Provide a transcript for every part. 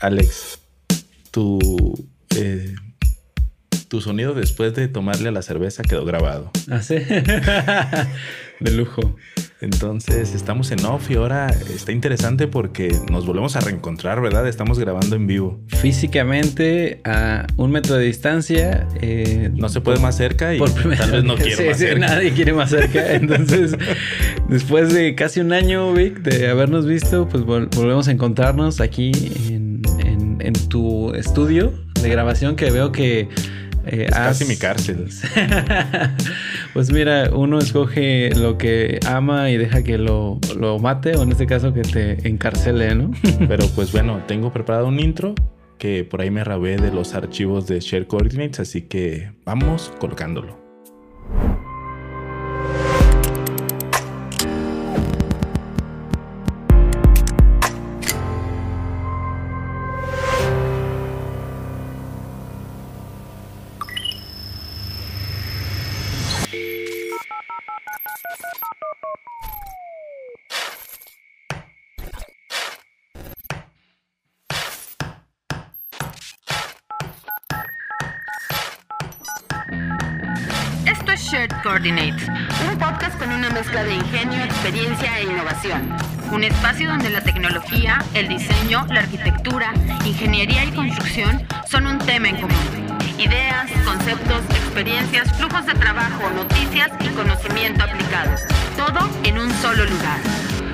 Alex, tu, eh, tu sonido después de tomarle a la cerveza quedó grabado. Ah, sí. de lujo. Entonces estamos en off y ahora está interesante porque nos volvemos a reencontrar, ¿verdad? Estamos grabando en vivo. Físicamente a un metro de distancia. Eh, no se puede más cerca y tal vez no quiere más cerca. Nadie quiere más cerca. Entonces, después de casi un año, Vic, de habernos visto, pues volvemos a encontrarnos aquí en, en tu estudio de grabación que veo que eh, es casi mi cárcel. pues mira, uno escoge lo que ama y deja que lo, lo mate, o en este caso que te encarcele, ¿no? Pero pues bueno, tengo preparado un intro que por ahí me rabé de los archivos de Share Coordinates, así que vamos colocándolo. Un podcast con una mezcla de ingenio, experiencia e innovación. Un espacio donde la tecnología, el diseño, la arquitectura, ingeniería y construcción son un tema en común. Ideas, conceptos, experiencias, flujos de trabajo, noticias y conocimiento aplicado. Todo en un solo lugar.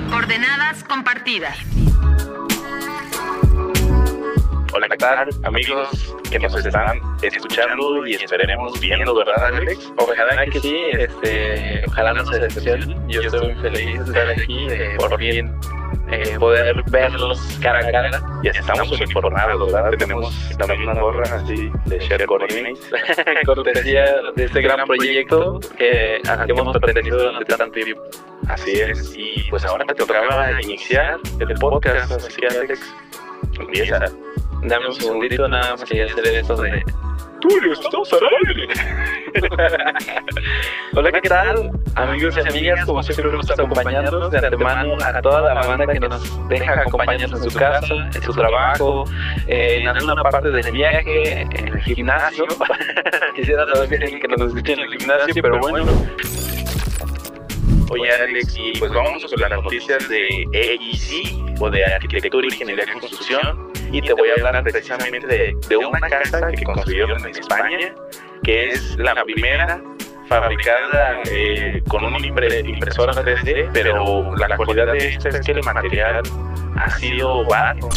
Coordenadas compartidas. Hola, ¿qué tal, amigos que nos están escuchando y esperemos viendo, ¿verdad, Alex? Ojalá que sí, este, ojalá no se decepcionen. Yo estoy muy feliz de estar aquí, eh, por fin eh, poder verlos cara a cara. Y estamos uniformados, ¿verdad? Tenemos también una gorra así de Share Coordinates. Cortesía de este gran proyecto que, hemos pretendido durante tanto tiempo. Así es, y pues ahora me tocaba iniciar el podcast, así que Alex, empieza. Dame un segundito nada más que hacer esto de. Tulio, estamos al aire. Hola, ¿qué tal? Amigos y amigas, como siempre nos gusta acompañarnos de antemano a toda la banda que nos deja acompañarnos en su casa, en su trabajo, en alguna parte del viaje, en el gimnasio. Quisiera saber que nos escuchen en el gimnasio, pero bueno. Oye, Alex, y pues vamos con las noticias de EIC o de Arquitectura, Ingeniería y Construcción. Y te voy a hablar precisamente de, una casa que construyeron en España, que es la primera fabricada eh, con una impresora 3D, pero la cualidad de esta es que el material ha sido barato.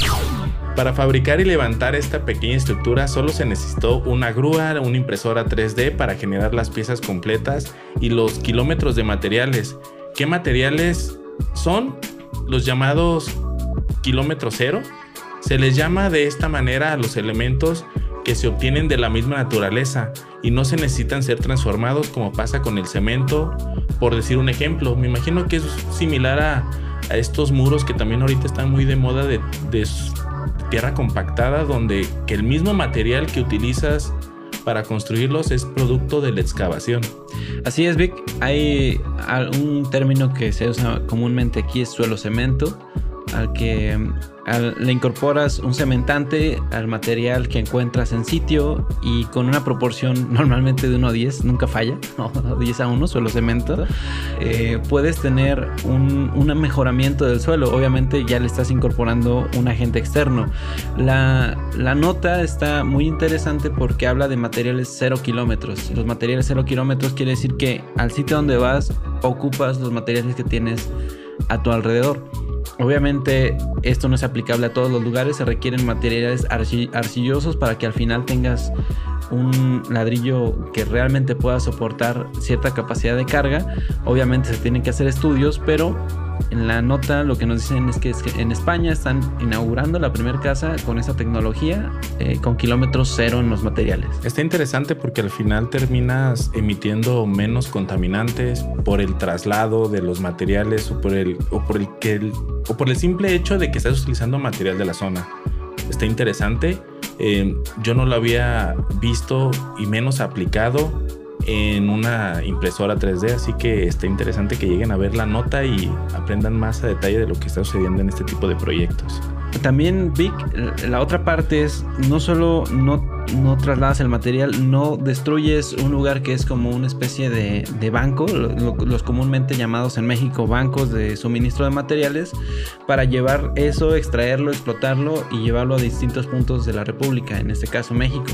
Para fabricar y levantar esta pequeña estructura solo se necesitó una grúa, una impresora 3D para generar las piezas completas y los kilómetros de materiales. ¿Qué materiales son? Los llamados kilómetro cero. Se les llama de esta manera a los elementos que se obtienen de la misma naturaleza y no se necesitan ser transformados como pasa con el cemento, por decir un ejemplo. Me imagino que es similar a, estos muros que también ahorita están muy de moda de, de tierra compactada donde que el mismo material que utilizas para construirlos es producto de la excavación. Así es, Vic. Hay un término que se usa comúnmente aquí es suelo cemento, al que le incorporas un cementante al material que encuentras en sitio y con una proporción normalmente de 1 a 10, nunca falla, 10 a 1, suelo cemento, eh, puedes tener un, mejoramiento del suelo. Obviamente ya le estás incorporando un agente externo. La, la nota está muy interesante porque habla de materiales 0 kilómetros. Los materiales 0 kilómetros quiere decir que al sitio donde vas ocupas los materiales que tienes a tu alrededor. Obviamente esto no es aplicable a todos los lugares, se requieren materiales arcillosos para que al final tengas un ladrillo que realmente pueda soportar cierta capacidad de carga. Obviamente se tienen que hacer estudios, pero en la nota lo que nos dicen es que, en España están inaugurando la primera casa con esa tecnología eh, con kilómetros cero en los materiales. Está interesante porque al final terminas emitiendo menos contaminantes por el traslado de los materiales o por el, o por el, que o por el simple hecho de que estás utilizando material de la zona. Está interesante. Eh, yo no lo había visto y menos aplicado en una impresora 3D, así que está interesante que lleguen a ver la nota y aprendan más a detalle de lo que está sucediendo en este tipo de proyectos. También, Vic, la otra parte es no solo no no trasladas el material, no destruyes un lugar que es como una especie de, banco, los comúnmente llamados en México bancos de suministro de materiales, para llevar eso, extraerlo, explotarlo y llevarlo a distintos puntos de la República, en este caso México.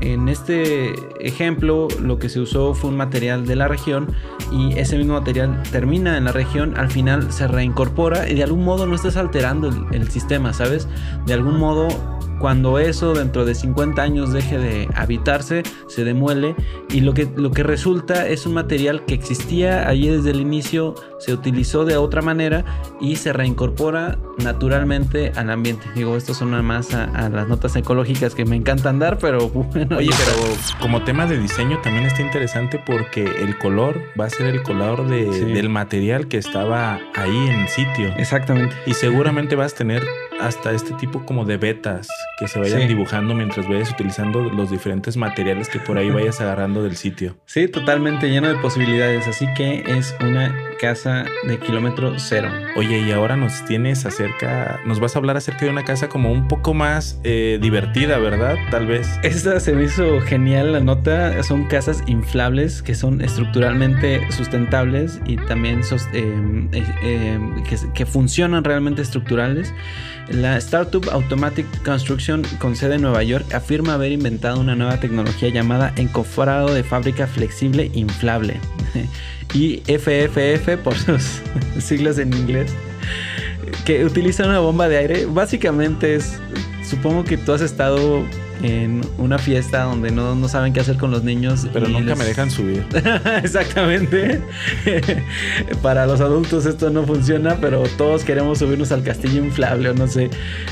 En este ejemplo, lo que se usó fue un material de la región y ese mismo material termina en la región, al final se reincorpora y de algún modo no estás alterando el, sistema, ¿sabes? De algún modo cuando eso dentro de 50 años deje de habitarse, se demuele y lo que, lo que resulta es un material que existía allí desde el inicio, se utilizó de otra manera y se reincorpora naturalmente al ambiente. Digo, esto suena más a, las notas ecológicas que me encantan dar, pero bueno. Oye, pero como tema de diseño también está interesante porque el color va a ser el color del material que estaba ahí en el sitio. Exactamente. Y seguramente vas a tener hasta este tipo como de betas que se vayan dibujando mientras vayas utilizando los diferentes materiales que por ahí vayas agarrando del sitio. Sí, totalmente lleno de posibilidades, así que es una casa de kilómetro cero. Oye, y ahora nos tienes acerca, nos vas a hablar acerca de una casa como un poco más eh, divertida, ¿verdad? Tal vez. Esta se me hizo genial la nota, son casas inflables que son estructuralmente sustentables y también eh, eh, que, que funcionan realmente estructurales. La Startup Automatic Construction con sede en Nueva York afirma haber inventado una nueva tecnología llamada encofrado de fábrica flexible inflable. y FFF por sus siglas en inglés, que utiliza una bomba de aire. Básicamente es, supongo que tú has estado en una fiesta donde no, saben qué hacer con los niños. Pero nunca me dejan subir. Exactamente. Para los adultos esto no funciona, pero todos queremos subirnos al castillo inflable o no sé.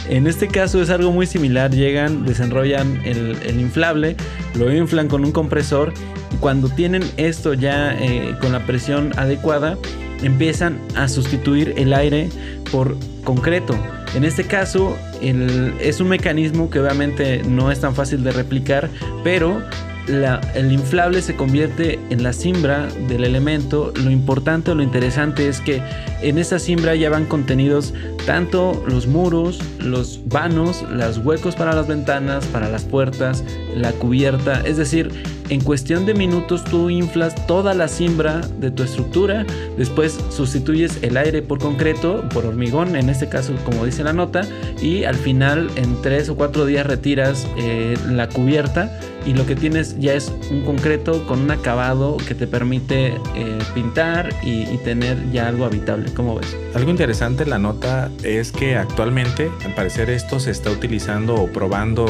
En este caso es algo muy similar. Llegan, desenrollan el, inflable, lo inflan con un compresor. Y cuando tienen esto ya eh, con la presión adecuada, empiezan a sustituir el aire por concreto. En este caso, es un mecanismo que obviamente no es tan fácil de replicar, pero el inflable se convierte en la simbra del elemento. Lo importante o lo interesante es que en esa simbra ya van contenidos tanto los muros, los vanos, los huecos para las ventanas, para las puertas, la cubierta. Es decir, en cuestión de minutos tú inflas toda la simbra de tu estructura, después sustituyes el aire por concreto, por hormigón, en este caso como dice la nota, y al final en tres o cuatro días retiras eh, la cubierta y lo que tienes ya es un concreto con un acabado que te permite eh, pintar y, tener ya algo habitable. ¿Cómo ves? Algo interesante la nota es que actualmente al parecer esto se está utilizando o probando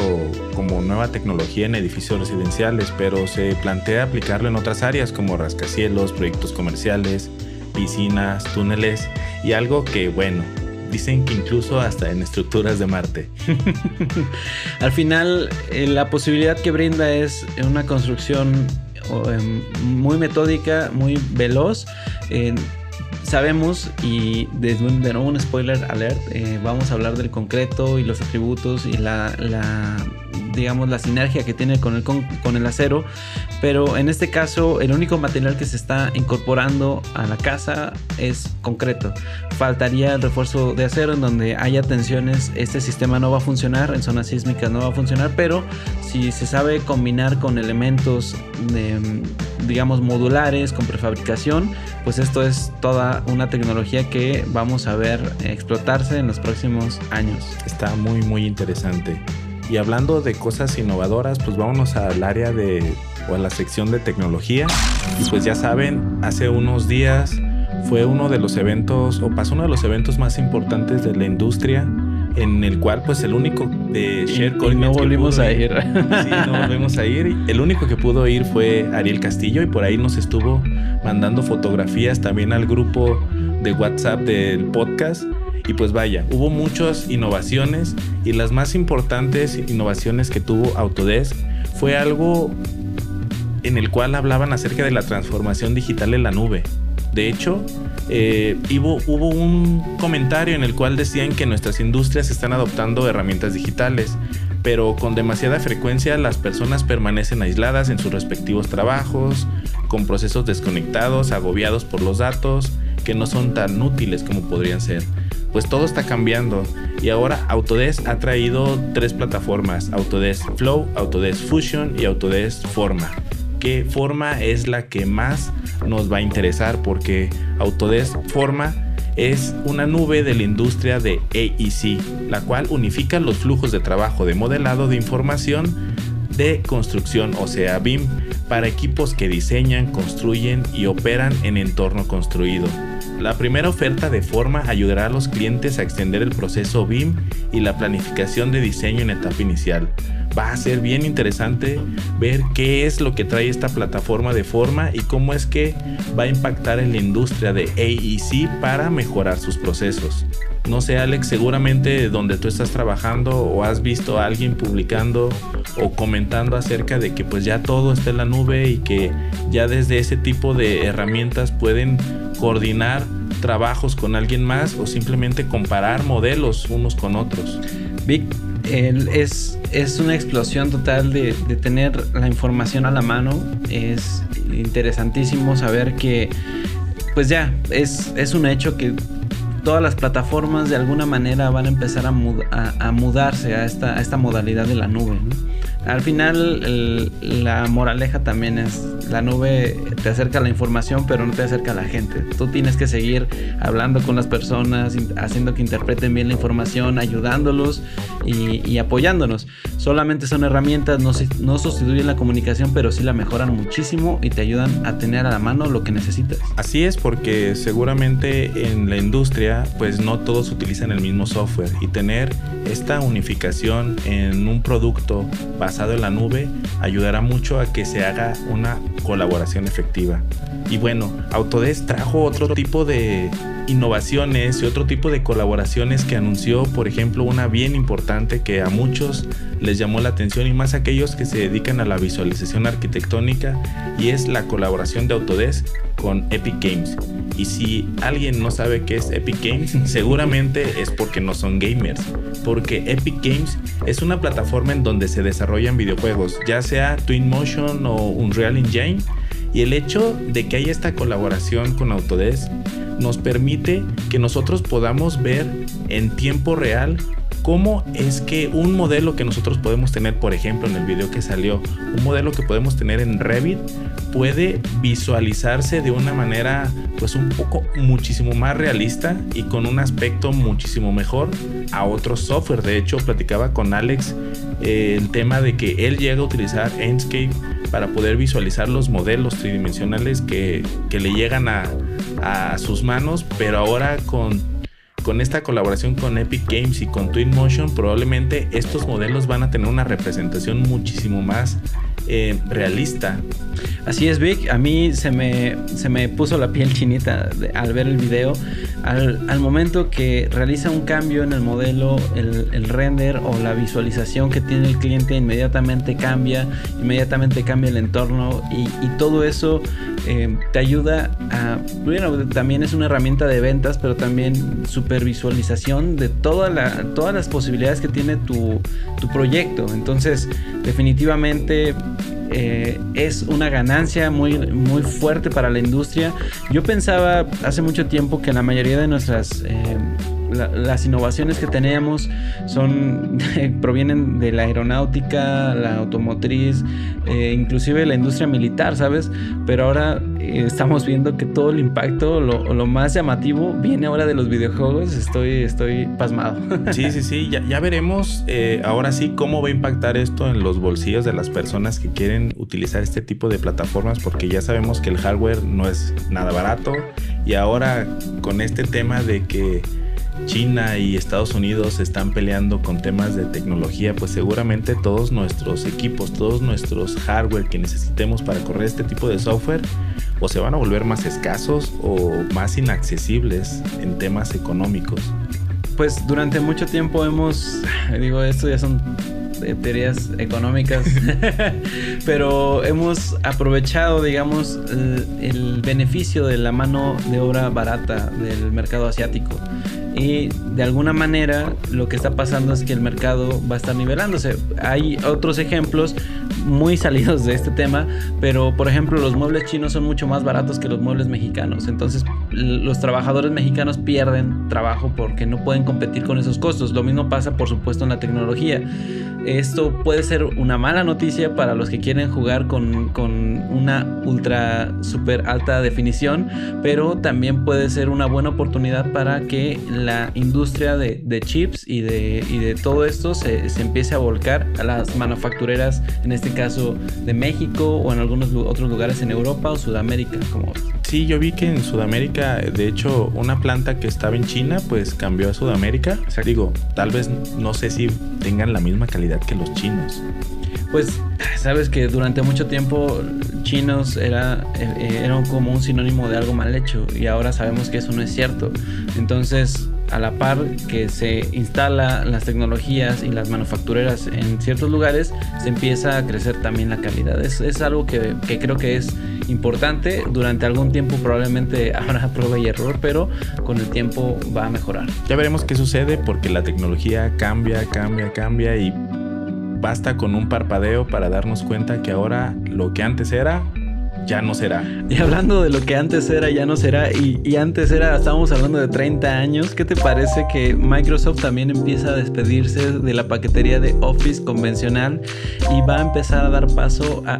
como nueva tecnología en edificios residenciales, pero se plantea aplicarlo en otras áreas como rascacielos, proyectos comerciales, piscinas, túneles y algo que bueno, Dicen que incluso hasta en estructuras de Marte. Al final, eh, la posibilidad que brinda es una construcción em, muy metódica, muy veloz. Sabemos, y de, nuevo un spoiler alert, eh, vamos a hablar del concreto y los atributos y la digamos, la sinergia que tiene con el, con, el acero. Pero en este caso, el único material que se está incorporando a la casa es concreto. Faltaría el refuerzo de acero en donde haya tensiones. Este sistema no va a funcionar, en zonas sísmicas no va a funcionar, pero si se sabe combinar con elementos de, digamos, modulares, con prefabricación, pues esto es toda una tecnología que vamos a ver explotarse en los próximos años. Está muy, muy interesante. Y hablando de cosas innovadoras, pues vámonos al área de o a la sección de tecnología. Y pues ya saben, hace unos días fue uno de los eventos o pasó uno de los eventos más importantes de la industria en el cual pues el único de ShareCoin y no volvimos a ir. Sí, no volvimos a ir. El único que pudo ir fue Ariel Castillo y por ahí nos estuvo mandando fotografías también al grupo de WhatsApp del podcast y pues vaya, hubo muchas innovaciones y las más importantes innovaciones que tuvo Autodesk fue algo en el cual hablaban acerca de la transformación digital en la nube. De hecho, eh, hubo, hubo, un comentario en el cual decían que nuestras industrias están adoptando herramientas digitales, pero con demasiada frecuencia las personas permanecen aisladas en sus respectivos trabajos, con procesos desconectados, agobiados por los datos, que no son tan útiles como podrían ser. Pues todo está cambiando y ahora Autodesk ha traído tres plataformas, Autodesk Flow, Autodesk Fusion y Autodesk Forma. ¿Qué forma es la que más nos va a interesar? Porque Autodesk Forma es una nube de la industria de AEC, la cual unifica los flujos de trabajo de modelado de información de construcción, o sea, BIM, para equipos que diseñan, construyen y operan en entorno construido. La primera oferta de forma ayudará a los clientes a extender el proceso BIM y la planificación de diseño en etapa inicial. Va a ser bien interesante ver qué es lo que trae esta plataforma de forma y cómo es que va a impactar en la industria de AEC para mejorar sus procesos. No sé, Alex, seguramente donde tú estás trabajando o has visto a alguien publicando o comentando acerca de que pues ya todo está en la nube y que ya desde ese tipo de herramientas pueden coordinar trabajos con alguien más o simplemente comparar modelos unos con otros. Vic, es, es una explosión total de, tener la información a la mano. Es interesantísimo saber que, pues ya, es, es un hecho que todas las plataformas de alguna manera van a empezar a, mudarse a esta, a esta modalidad de la nube. Al final la moraleja también es la nube te acerca la información pero no te acerca a la gente. Tú tienes que seguir hablando con las personas, haciendo que interpreten bien la información, ayudándolos y, apoyándonos. Solamente son herramientas, no, no sustituyen la comunicación pero sí la mejoran muchísimo y te ayudan a tener a la mano lo que necesitas. Así es porque seguramente en la industria pues no todos utilizan el mismo software y tener esta unificación en un producto basado en la nube ayudará mucho a que se haga una colaboración efectiva. Y bueno, Autodesk trajo otro tipo de innovaciones y otro tipo de colaboraciones que anunció, por ejemplo, una bien importante que a muchos les llamó la atención y más aquellos que se dedican a la visualización arquitectónica y es la colaboración de Autodesk con Epic Games. Y si alguien no sabe qué es Epic Games, seguramente es porque no son gamers. Porque Epic Games es una plataforma en donde se desarrollan videojuegos, ya sea Twinmotion o Unreal Engine. Y el hecho de que haya esta colaboración con Autodesk nos permite que nosotros podamos ver en tiempo real cómo es que un modelo que nosotros podemos tener, por ejemplo, en el video que salió, un modelo que podemos tener en Revit, puede visualizarse de una manera pues un poco muchísimo más realista y con un aspecto muchísimo mejor a otros software. De hecho, platicaba con Alex eh, el tema de que él llega a utilizar Enscape para poder visualizar los modelos tridimensionales que, que le llegan a, a sus manos, pero ahora con con esta colaboración con Epic Games y con Twinmotion, probablemente estos modelos van a tener una representación muchísimo más eh, realista. Así es, Vic. A mí se me, se me puso la piel chinita al ver el video. Al, momento que realiza un cambio en el modelo, el, render o la visualización que tiene el cliente inmediatamente cambia, inmediatamente cambia el entorno y, todo eso eh, te ayuda a... Bueno, también es una herramienta de ventas, pero también supervisualización de todas las posibilidades que tiene tu, tu proyecto. Entonces, definitivamente eh, es una ganancia muy, muy fuerte para la industria. Yo pensaba hace mucho tiempo que la mayoría de nuestras... Eh, las innovaciones que tenemos son provienen de la aeronáutica, la automotriz, eh, inclusive la industria militar, ¿sabes? Pero ahora estamos viendo que todo el impacto, lo, más llamativo, viene ahora de los videojuegos. Estoy, estoy pasmado. Sí, sí, sí. Ya, ya veremos eh, ahora sí cómo va a impactar esto en los bolsillos de las personas que quieren utilizar este tipo de plataformas, porque ya sabemos que el hardware no es nada barato. Y ahora con este tema de que China y Estados Unidos están peleando con temas de tecnología, pues seguramente todos nuestros equipos, todos nuestros hardware que necesitemos para correr este tipo de software, o se van a volver más escasos o más inaccesibles en temas económicos. Pues durante mucho tiempo hemos, digo, esto ya son teorías económicas, pero hemos aprovechado, digamos, el, el, beneficio de la mano de obra barata del mercado asiático. Y de alguna manera lo que está pasando es que el mercado va a estar nivelándose. Hay otros ejemplos muy salidos de este tema, pero por ejemplo los muebles chinos son mucho más baratos que los muebles mexicanos, entonces los trabajadores mexicanos pierden trabajo porque no pueden competir con esos costos. Lo mismo pasa por supuesto en la tecnología. Esto puede ser una mala noticia para los que quieren jugar con, una ultra super alta definición, pero también puede ser una buena oportunidad para que la industria de, chips y de, de todo esto se, se, empiece a volcar a las manufactureras, en este caso de México o en algunos otros lugares en Europa o Sudamérica. Como... Sí, yo vi que en Sudamérica, de hecho, una planta que estaba en China, pues cambió a Sudamérica. Digo, tal vez no sé si tengan la misma calidad que los chinos. Pues sabes que durante mucho tiempo chinos era, eh, era como un sinónimo de algo mal hecho y ahora sabemos que eso no es cierto. Entonces, a la par que se instala las tecnologías y las manufactureras en ciertos lugares, se empieza a crecer también la calidad. Es, es algo que, que, creo que es importante. Durante algún tiempo probablemente habrá prueba y error, pero con el tiempo va a mejorar. Ya veremos qué sucede porque la tecnología cambia, cambia, cambia y Basta con un parpadeo para darnos cuenta que ahora lo que antes era ya no será. Y hablando de lo que antes era, ya no será, y, antes era, estábamos hablando de 30 años, ¿qué te parece que Microsoft también empieza a despedirse de la paquetería de Office convencional y va a empezar a dar paso a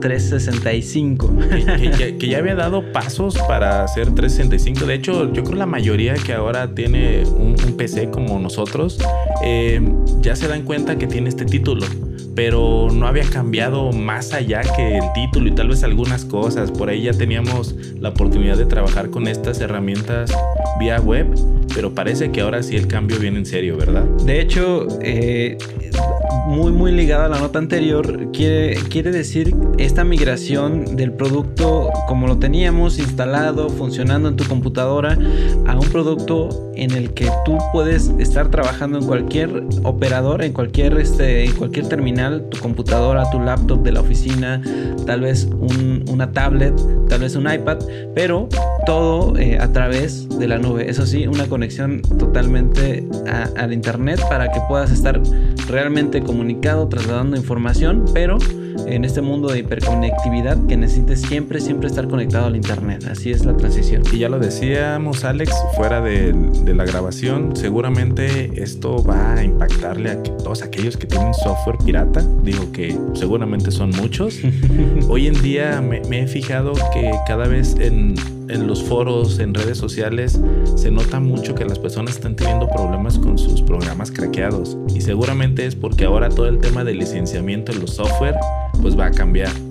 365? Que, ya, había dado pasos para hacer 365. De hecho, yo creo la mayoría que ahora tiene un, PC como nosotros, eh, ya se dan cuenta que tiene este título pero no había cambiado más allá que el título y tal vez algunas cosas. Por ahí ya teníamos la oportunidad de trabajar con estas herramientas vía web, pero parece que ahora sí el cambio viene en serio, ¿verdad? De hecho, eh, muy muy ligada a la nota anterior, quiere, quiere decir esta migración del producto como lo teníamos instalado, funcionando en tu computadora, a un producto en el que tú puedes estar trabajando en cualquier operador, en cualquier, este, en cualquier terminal, tu computadora, tu laptop de la oficina, tal vez una tablet, tal vez un iPad, pero todo eh, a través de la nube. Eso sí, una conexión totalmente al internet para que puedas estar realmente comunicado, trasladando información, pero en este mundo de hiperconectividad que necesites siempre, siempre estar conectado al Internet. Así es la transición. Y ya lo decíamos, Alex, fuera de, la grabación, seguramente esto va a impactarle a todos aquellos que tienen software pirata. Digo que seguramente son muchos. Hoy en día me, me he fijado que cada vez en en los foros, en redes sociales, se nota mucho que las personas están teniendo problemas con sus programas craqueados. Y seguramente es porque ahora todo el tema del licenciamiento en los software, pues va a cambiar.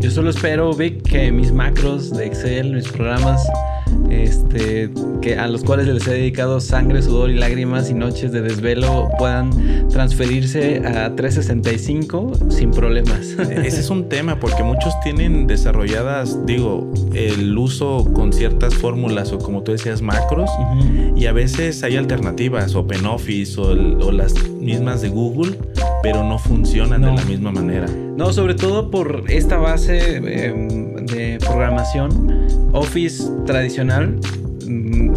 Yo solo espero, Vic, que mis macros de Excel, mis programas este, que a los cuales les he dedicado sangre, sudor y lágrimas y noches de desvelo puedan transferirse a 365 sin problemas. Ese es un tema porque muchos tienen desarrolladas, digo, el uso con ciertas fórmulas o como tú decías, macros y a veces hay alternativas, OpenOffice o, o las mismas de Google, pero no funcionan de la misma manera. No, sobre todo por esta base em, de programación Office tradicional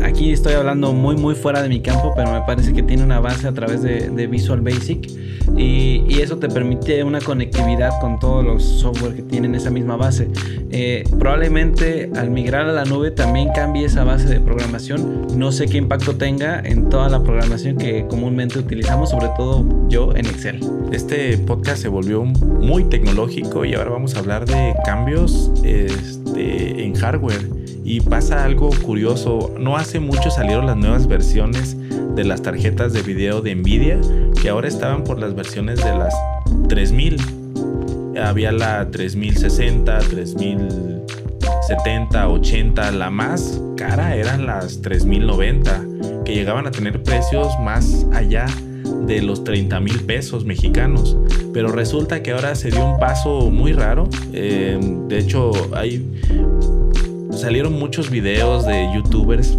aquí estoy hablando muy muy fuera de mi campo, pero me parece que tiene una base a través de, Visual Basic y, eso te permite una conectividad con todos los software que tienen esa misma base. Eh, probablemente al migrar a la nube también cambie esa base de programación. No sé qué impacto tenga en toda la programación que comúnmente utilizamos, sobre todo yo en Excel. Este podcast se volvió muy tecnológico y ahora vamos a hablar de cambios este, en hardware. Y pasa algo curioso, no hace mucho salieron las nuevas versiones de las tarjetas de video de Nvidia, que ahora estaban por las versiones de las 3000. Había la 3060, 3070, 80, la más cara eran las 3090, que llegaban a tener precios más allá los 30 mil pesos mexicanos. Pero resulta que ahora se dio un paso muy raro. Eh, de hecho, hay salieron muchos videos de youtubers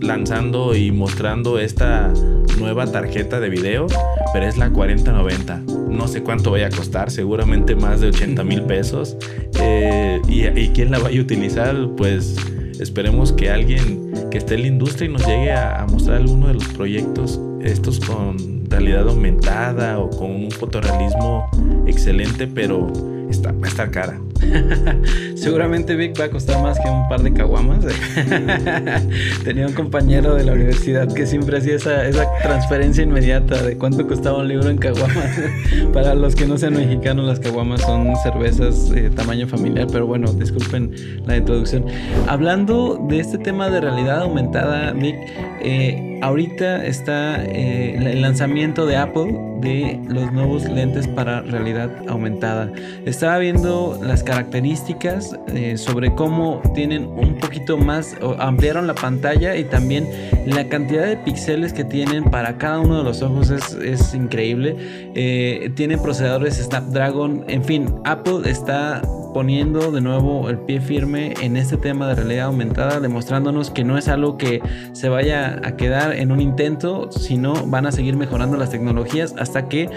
lanzando y mostrando esta nueva tarjeta de video, pero es la 4090. No sé cuánto vaya a costar, seguramente más de 80 mil pesos. Eh, y, quién la vaya a utilizar? Pues esperemos que alguien que esté en la industria y nos llegue a, a mostrar alguno de los proyectos, estos con realidad aumentada o con un fotorrealismo excelente, pero está, va a estar cara. Seguramente Vic va a costar más que un par de caguamas. Tenía un compañero de la universidad que siempre hacía esa, transferencia inmediata de cuánto costaba un libro en caguamas. Para los que no sean mexicanos, las caguamas son cervezas de tamaño familiar, pero bueno, disculpen la introducción. Hablando de este tema de realidad aumentada, Vic, eh, ahorita está eh, el lanzamiento de Apple de los nuevos lentes para realidad aumentada. Estaba viendo las características eh, sobre cómo tienen un poquito más, ampliaron la pantalla y también la cantidad de píxeles que tienen para cada uno de los ojos es, es increíble. Eh, tienen procesadores Snapdragon, en fin, Apple está poniendo de nuevo el pie firme en este tema de realidad aumentada, demostrándonos que no es algo que se vaya a quedar en un intento, sino van a seguir mejorando las tecnologías hasta que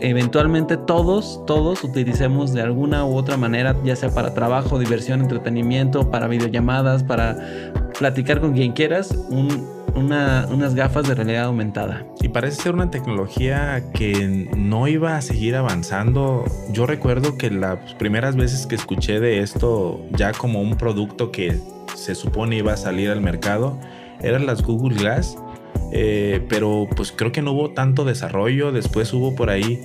eventualmente todos, todos utilicemos de alguna u otra manera, ya sea para trabajo, diversión, entretenimiento, para videollamadas, para platicar con quien quieras, unas gafas de realidad aumentada. Y parece ser una tecnología que no iba a seguir avanzando. Yo recuerdo que las primeras veces que escuché de esto ya como un producto que se supone iba a salir al mercado, eran las Google Glass eh, pero pues creo que no hubo tanto desarrollo. Después hubo por ahí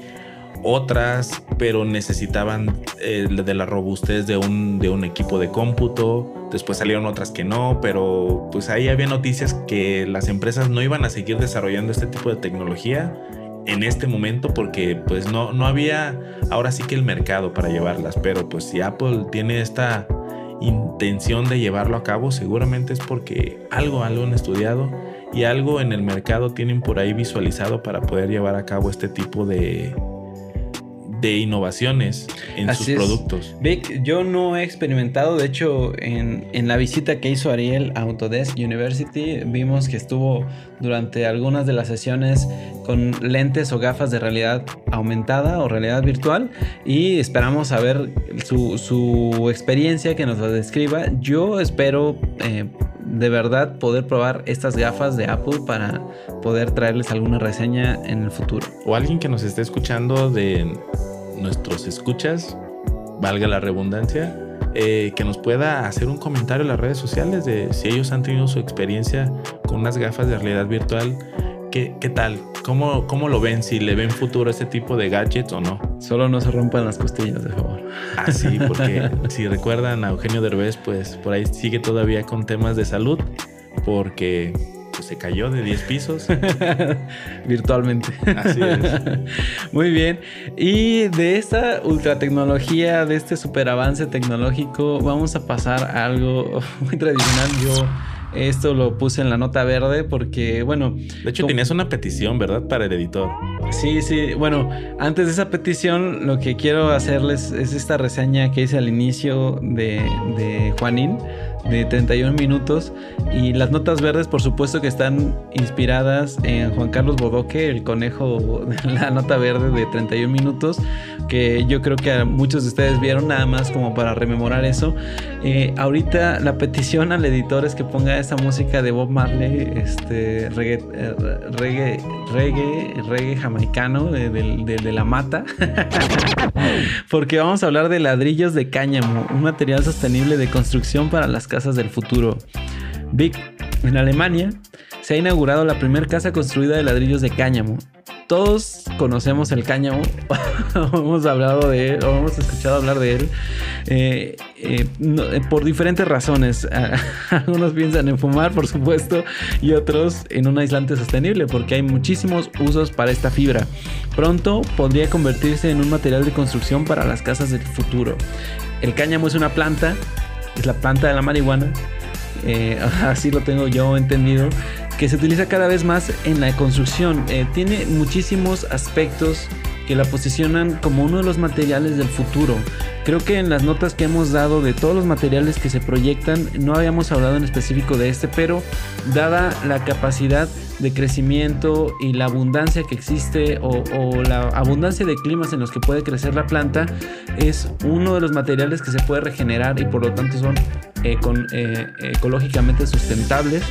otras, pero necesitaban eh, de la robustez de un, de un equipo de cómputo. Después salieron otras que no, pero pues ahí había noticias que las empresas no iban a seguir desarrollando este tipo de tecnología en este momento porque pues no, no había ahora sí que el mercado para llevarlas. Pero pues si Apple tiene esta intención de llevarlo a cabo, seguramente es porque algo, algo han estudiado y algo en el mercado tienen por ahí visualizado para poder llevar a cabo este tipo de, de innovaciones en sus productos. Vic, yo no he experimentado, de hecho, en, en, la visita que hizo Ariel a Autodesk University, vimos que estuvo durante algunas de las sesiones con lentes o gafas de realidad aumentada o realidad virtual y esperamos saber su, su experiencia que nos la describa. Yo espero... Eh, de verdad poder probar estas gafas de Apple para poder traerles alguna reseña en el futuro. O alguien que nos esté escuchando de nuestros escuchas, valga la redundancia, eh, que nos pueda hacer un comentario en las redes sociales de si ellos han tenido su experiencia con unas gafas de realidad virtual ¿Qué, ¿Qué, tal? ¿Cómo, ¿Cómo lo ven? ¿Si le ven futuro a este tipo de gadgets o no? Solo no se rompan las costillas, de favor. Ah, sí, porque si recuerdan a Eugenio Derbez, pues por ahí sigue todavía con temas de salud, porque pues, se cayó de 10 pisos. Virtualmente. Así es. Muy bien. Y de esta ultra tecnología, de este super avance tecnológico, vamos a pasar a algo muy tradicional. Yo esto lo puse en la nota verde porque, bueno... De hecho, tenías una petición, ¿verdad? Para el editor. Sí, sí. Bueno, antes de esa petición, lo que quiero hacerles es esta reseña que hice al inicio de, de Juanín de 31 minutos y las notas verdes por supuesto que están inspiradas en Juan Carlos Bodoque, el conejo de la nota verde de 31 minutos, que yo creo que muchos de ustedes vieron nada más como para rememorar eso. Eh, ahorita la petición al editor es que ponga esa música de Bob Marley, este reggae, eh, reggae, reggae, reggae jamaicano de, de la mata, porque vamos a hablar de ladrillos de cáñamo, un material sostenible de construcción para las casas del futuro. Vic, en Alemania, se ha inaugurado la primera casa construida de ladrillos de cáñamo. Todos conocemos el cáñamo, hemos hablado de él, o hemos escuchado hablar de él, eh, eh, eh, por diferentes razones. Algunos piensan en fumar, por supuesto, y otros en un aislante sostenible, porque hay muchísimos usos para esta fibra. Pronto podría convertirse en un material de construcción para las casas del futuro. El cáñamo es una planta es la planta de la marihuana, eh, así lo tengo yo entendido, que se utiliza cada vez más en la construcción. Eh, tiene muchísimos aspectos que la posicionan como uno de los materiales del futuro. Creo que en las notas que hemos dado de todos los materiales que se proyectan, no habíamos hablado en específico de este, pero dada la capacidad de crecimiento y la abundancia que existe o, la abundancia de climas en los que puede crecer la planta, es uno de los materiales que se puede regenerar y por lo tanto son eh, eh, ecológicamente sustentables.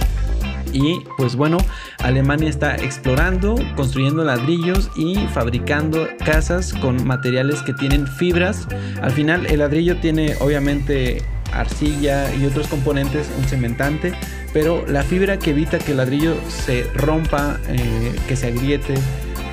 Y pues bueno, Alemania está explorando, construyendo ladrillos y fabricando casas con materiales que tienen fibras. Al final el ladrillo tiene obviamente arcilla y otros componentes, un cementante, pero la fibra que evita que el ladrillo se rompa, eh, que se agriete,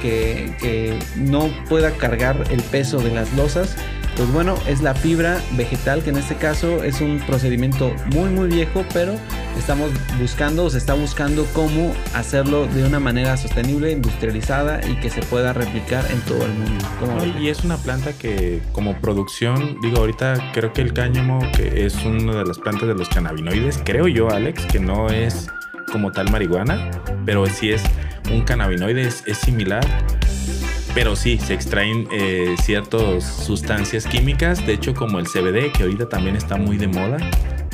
que, que no pueda cargar el peso de las losas, pues bueno, es la fibra vegetal, que en este caso es un procedimiento muy muy viejo, pero estamos buscando o se está buscando cómo hacerlo de una manera sostenible, industrializada y que se pueda replicar en todo el mundo. y es una planta que como producción, digo ahorita creo que el cáñamo que es una de las plantas de los cannabinoides, creo yo Alex, que no es como tal marihuana, pero sí es un cannabinoide, es, es similar pero sí, se extraen eh, ciertas sustancias químicas, de hecho como el CBD, que ahorita también está muy de moda,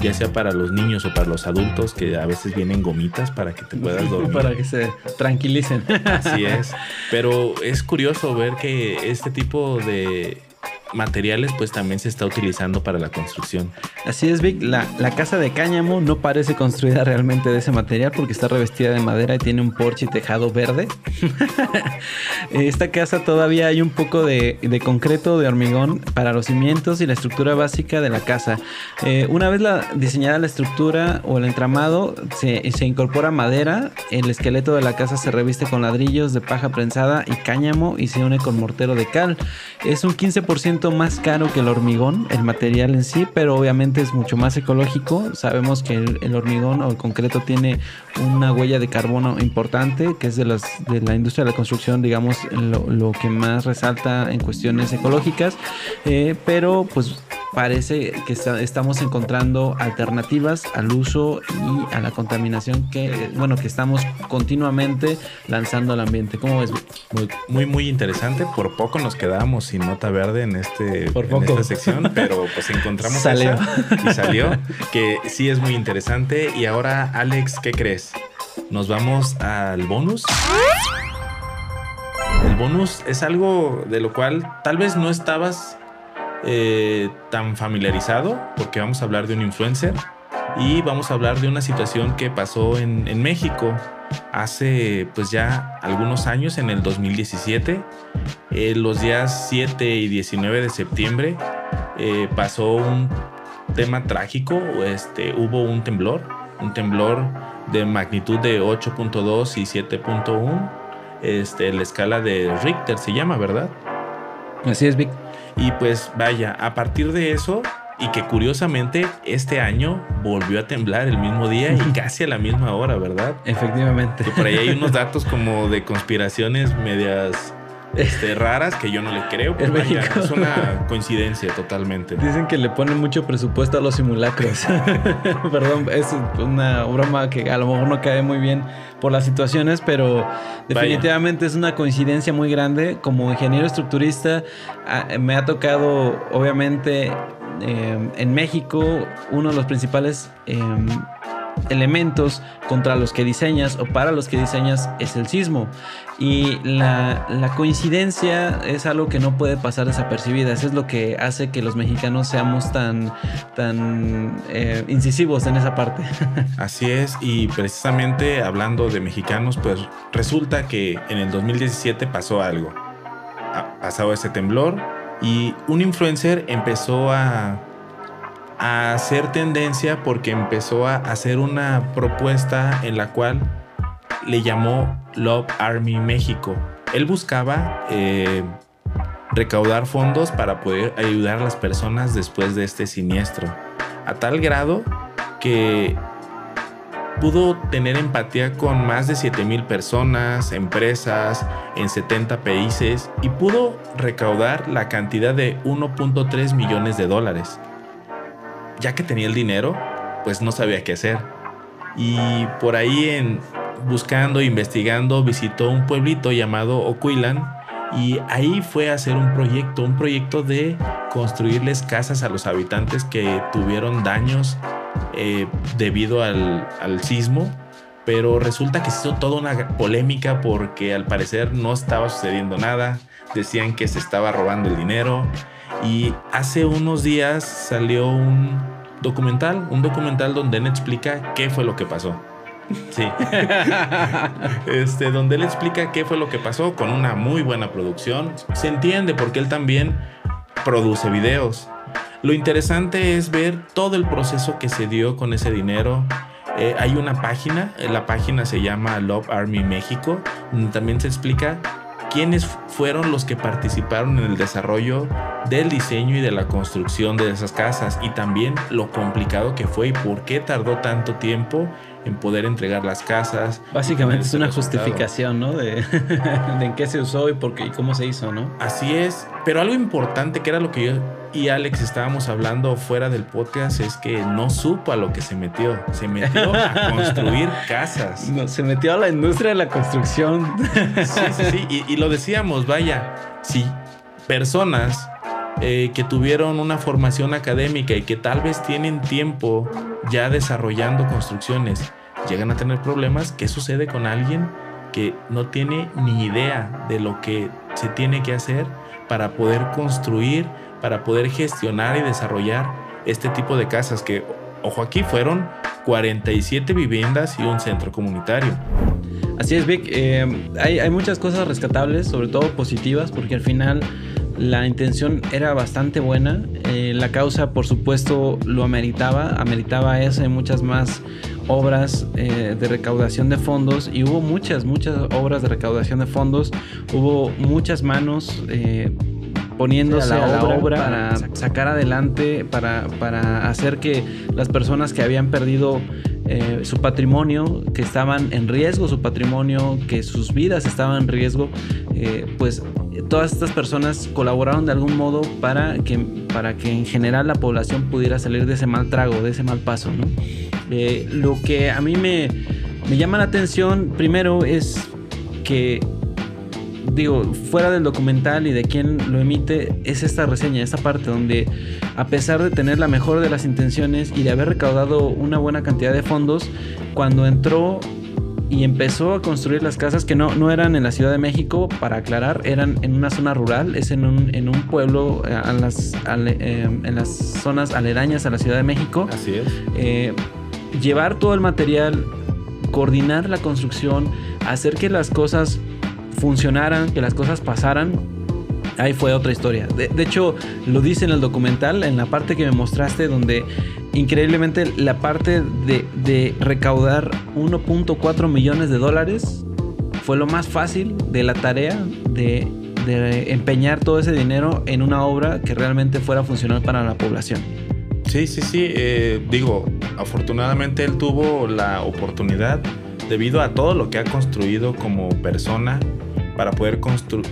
ya sea para los niños o para los adultos, que a veces vienen gomitas para que te puedas dormir. para que se tranquilicen. Así es. Pero es curioso ver que este tipo de materiales pues también se está utilizando para la construcción. Así es, Vic. La, casa de cáñamo no parece construida realmente de ese material porque está revestida de madera y tiene un porche y tejado verde. Esta casa todavía hay un poco de, concreto, de hormigón para los cimientos y la estructura básica de la casa. Eh, una vez la, diseñada la estructura o el entramado, se, se incorpora madera, el esqueleto de la casa se reviste con ladrillos de paja prensada y cáñamo y se une con mortero de cal. Es un 15% más caro que el hormigón, el material en sí, pero obviamente es mucho más ecológico. Sabemos que el, hormigón o el concreto tiene una huella de carbono importante, que es de, las, de la industria de la construcción, digamos, lo, que más resalta en cuestiones ecológicas. Eh, pero pues parece que estamos encontrando alternativas al uso y a la contaminación que, bueno, que estamos continuamente lanzando al ambiente. ¿Cómo ves? Muy, muy, interesante. Por poco nos quedamos sin nota verde en, este, esta sección, pero pues encontramos salió. y salió, que sí es muy interesante. Y ahora, Alex, ¿qué crees? Nos vamos al bonus. El bonus es algo de lo cual tal vez no estabas eh, tan familiarizado, porque vamos a hablar de un influencer y vamos a hablar de una situación que pasó en, México hace pues ya algunos años, en el 2017, eh, los días 7 y 19 de septiembre, eh, pasó un tema trágico, este, hubo un temblor, un temblor de magnitud de 8.2 y 7.1, este, la escala de Richter se llama, ¿verdad? Así es, Vic. Y pues vaya, a partir de eso, y que curiosamente este año volvió a temblar el mismo día y casi a la misma hora, ¿verdad? Efectivamente. por ahí hay unos datos como de conspiraciones medias este, raras que yo no le creo. Pues es una coincidencia totalmente. Dicen que le ponen mucho presupuesto a los simulacros. Perdón, es una broma que a lo mejor no cae muy bien por las situaciones, pero definitivamente es una coincidencia muy grande. Como ingeniero estructurista, me ha tocado, obviamente, eh, en México, uno de los principales em, elementos contra los que diseñas o para los que diseñas es el sismo. Y la, coincidencia es algo que no puede pasar desapercibida. Eso es lo que hace que los mexicanos seamos tan, tan eh, incisivos en esa parte. Así es, y precisamente hablando de mexicanos, pues resulta que en el 2017 pasó algo. Ha pasado ese temblor y un influencer empezó a hacer tendencia porque empezó a hacer una propuesta en la cual le llamó Love Army México. Él buscaba eh, recaudar fondos para poder ayudar a las personas después de este siniestro. A tal grado que pudo tener empatía con más de 7 mil personas, empresas en 70 países y pudo recaudar la cantidad de 1.3 millones de dólares ya que tenía el dinero, pues no sabía qué hacer. Y por ahí en buscando, investigando, visitó un pueblito llamado Ocuilan y ahí fue a hacer un proyecto, un proyecto de construirles casas a los habitantes que tuvieron daños eh, debido al, al sismo. Pero resulta que se hizo toda una polémica porque al parecer no estaba sucediendo nada. Decían que se estaba robando el dinero. Y hace unos días salió un documental, un documental donde él explica qué fue lo que pasó. Sí. este, donde él explica qué fue lo que pasó con una muy buena producción. Se entiende porque él también produce videos. Lo interesante es ver todo el proceso que se dio con ese dinero. Eh, hay una página, la página se llama Love Army México, donde también se explica quiénes fueron los que participaron en el desarrollo del diseño y de la construcción de esas casas y también lo complicado que fue y por qué tardó tanto tiempo en poder entregar las casas. Básicamente es una justificación, ¿no? De, en qué se usó y, por qué, y cómo se hizo, ¿no? Así es, pero algo importante que era lo que yo y Alex estábamos hablando fuera del podcast es que no supo a lo que se metió. Se metió a construir casas. No, se metió a la industria de la construcción. Sí, sí, sí. Y, y lo decíamos, vaya, sí, personas eh, que tuvieron una formación académica y que tal vez tienen tiempo ya desarrollando construcciones, llegan a tener problemas. ¿Qué sucede con alguien que no tiene ni idea de lo que se tiene que hacer para poder construir, para poder gestionar y desarrollar este tipo de casas que, ojo aquí, fueron 47 viviendas y un centro comunitario? Así es, Vic. Eh, hay, hay muchas cosas rescatables, sobre todo positivas, porque al final la intención era bastante buena. Eh, la causa, por supuesto, lo ameritaba. Ameritaba eso y muchas más obras eh, de recaudación de fondos. Y hubo muchas, muchas obras de recaudación de fondos. Hubo muchas manos. Poniéndose a la, obra, para sacar adelante, para, para hacer que las personas que habían perdido eh, su patrimonio, que estaban en riesgo su patrimonio, que sus vidas estaban en riesgo, eh, pues todas estas personas colaboraron de algún modo para que, para que en general la población pudiera salir de ese mal trago, de ese mal paso. Eh, lo que a mí me, me llama la atención primero es que digo, fuera del documental y de quién lo emite, es esta reseña, esta parte donde a pesar de tener la mejor de las intenciones y de haber recaudado una buena cantidad de fondos, cuando entró y empezó a construir las casas que no, no eran en la Ciudad de México, para aclarar, eran en una zona rural, es en un, en un pueblo eh, las, eh, en las zonas aledañas a la Ciudad de México. Así es. Eh, llevar todo el material, coordinar la construcción, hacer que las cosas funcionaran, que las cosas pasaran, ahí fue otra historia. De, hecho, lo dice en el documental, en la parte que me mostraste, donde increíblemente la parte de, recaudar 1.4 millones de dólares fue lo más fácil de la tarea de, empeñar todo ese dinero en una obra que realmente fuera funcional para la población. Sí, sí, sí. Eh, digo, afortunadamente él tuvo la oportunidad debido a todo lo que ha construido como persona para poder,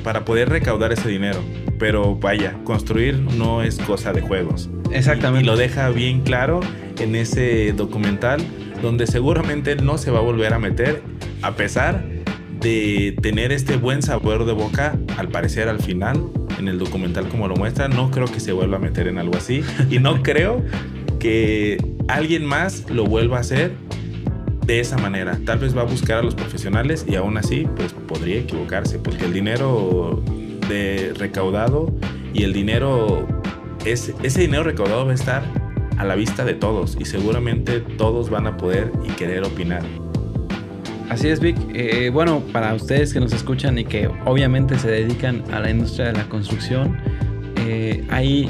para poder recaudar ese dinero. Pero vaya, construir no es cosa de juegos. Exactamente. Y, lo deja bien claro en ese documental, donde seguramente no se va a volver a meter, a pesar de tener este buen sabor de boca, al parecer al final, en el documental como lo muestra, no creo que se vuelva a meter en algo así. Y no creo que alguien más lo vuelva a hacer de esa manera. Tal vez va a buscar a los profesionales y aún así, pues podría equivocarse, porque el dinero de recaudado y el dinero, es, ese dinero recaudado va a estar a la vista de todos y seguramente todos van a poder y querer opinar. Así es, Vic. Eh, bueno, para ustedes que nos escuchan y que obviamente se dedican a la industria de la construcción, eh, hay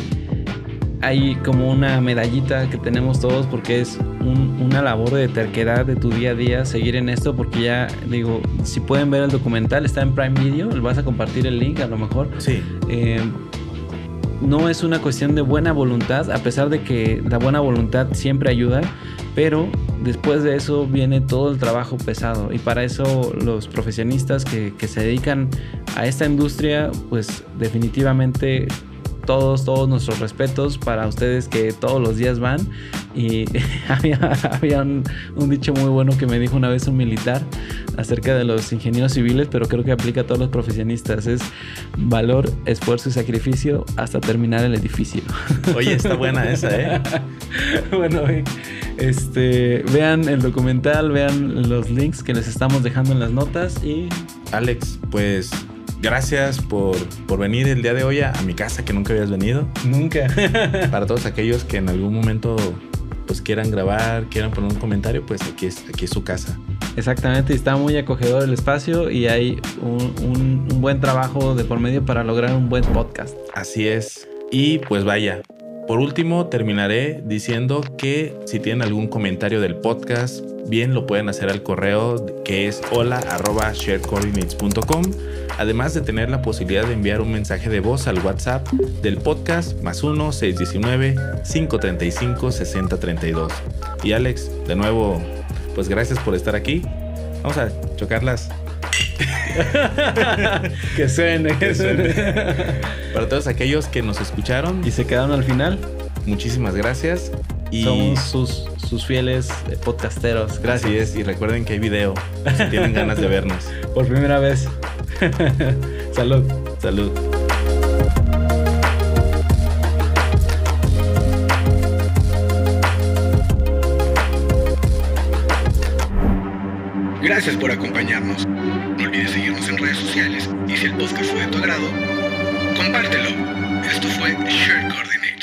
hay como una medallita que tenemos todos porque es una labor de terquedad de tu día a día seguir en esto porque ya digo, si pueden ver el documental está en Prime Video, vas a compartir el link a lo mejor. Sí. Eh, no es una cuestión de buena voluntad, a pesar de que la buena voluntad siempre ayuda, pero después de eso viene todo el trabajo pesado y para eso los profesionistas que, que se dedican a esta industria, pues definitivamente todos, todos nuestros respetos para ustedes que todos los días van. Y había, un, dicho muy bueno que me dijo una vez un militar acerca de los ingenieros civiles, pero creo que aplica a todos los profesionistas. Es valor, esfuerzo y sacrificio hasta terminar el edificio. Oye, está buena esa, ¿eh? bueno, este, vean el documental, vean los links que les estamos dejando en las notas y... Alex, pues gracias por, venir el día de hoy a, mi casa que nunca habías venido. Nunca. Para todos aquellos que en algún momento pues quieran grabar, quieran poner un comentario, pues aquí es, aquí es su casa. Exactamente, está muy acogedor el espacio y hay un, un, un buen trabajo de por medio para lograr un buen podcast. Así es. Y pues vaya, por último, terminaré diciendo que si tienen algún comentario del podcast, bien lo pueden hacer al correo que es hola.sharecoordinates.com. Además de tener la posibilidad de enviar un mensaje de voz al WhatsApp del podcast más 1-619-535-6032. Y Alex, de nuevo, pues gracias por estar aquí. Vamos a chocarlas. que suene, que suene. Para todos aquellos que nos escucharon y se quedaron al final, muchísimas gracias. Y somos sus, sus fieles podcasteros. Gracias. Así es, y recuerden que hay video si tienen ganas de vernos. Por primera vez. Salud. Salud. Gracias por acompañarnos. No olvides seguirnos en redes sociales y si el podcast fue de tu agrado, compártelo. Esto fue Share Coordinate.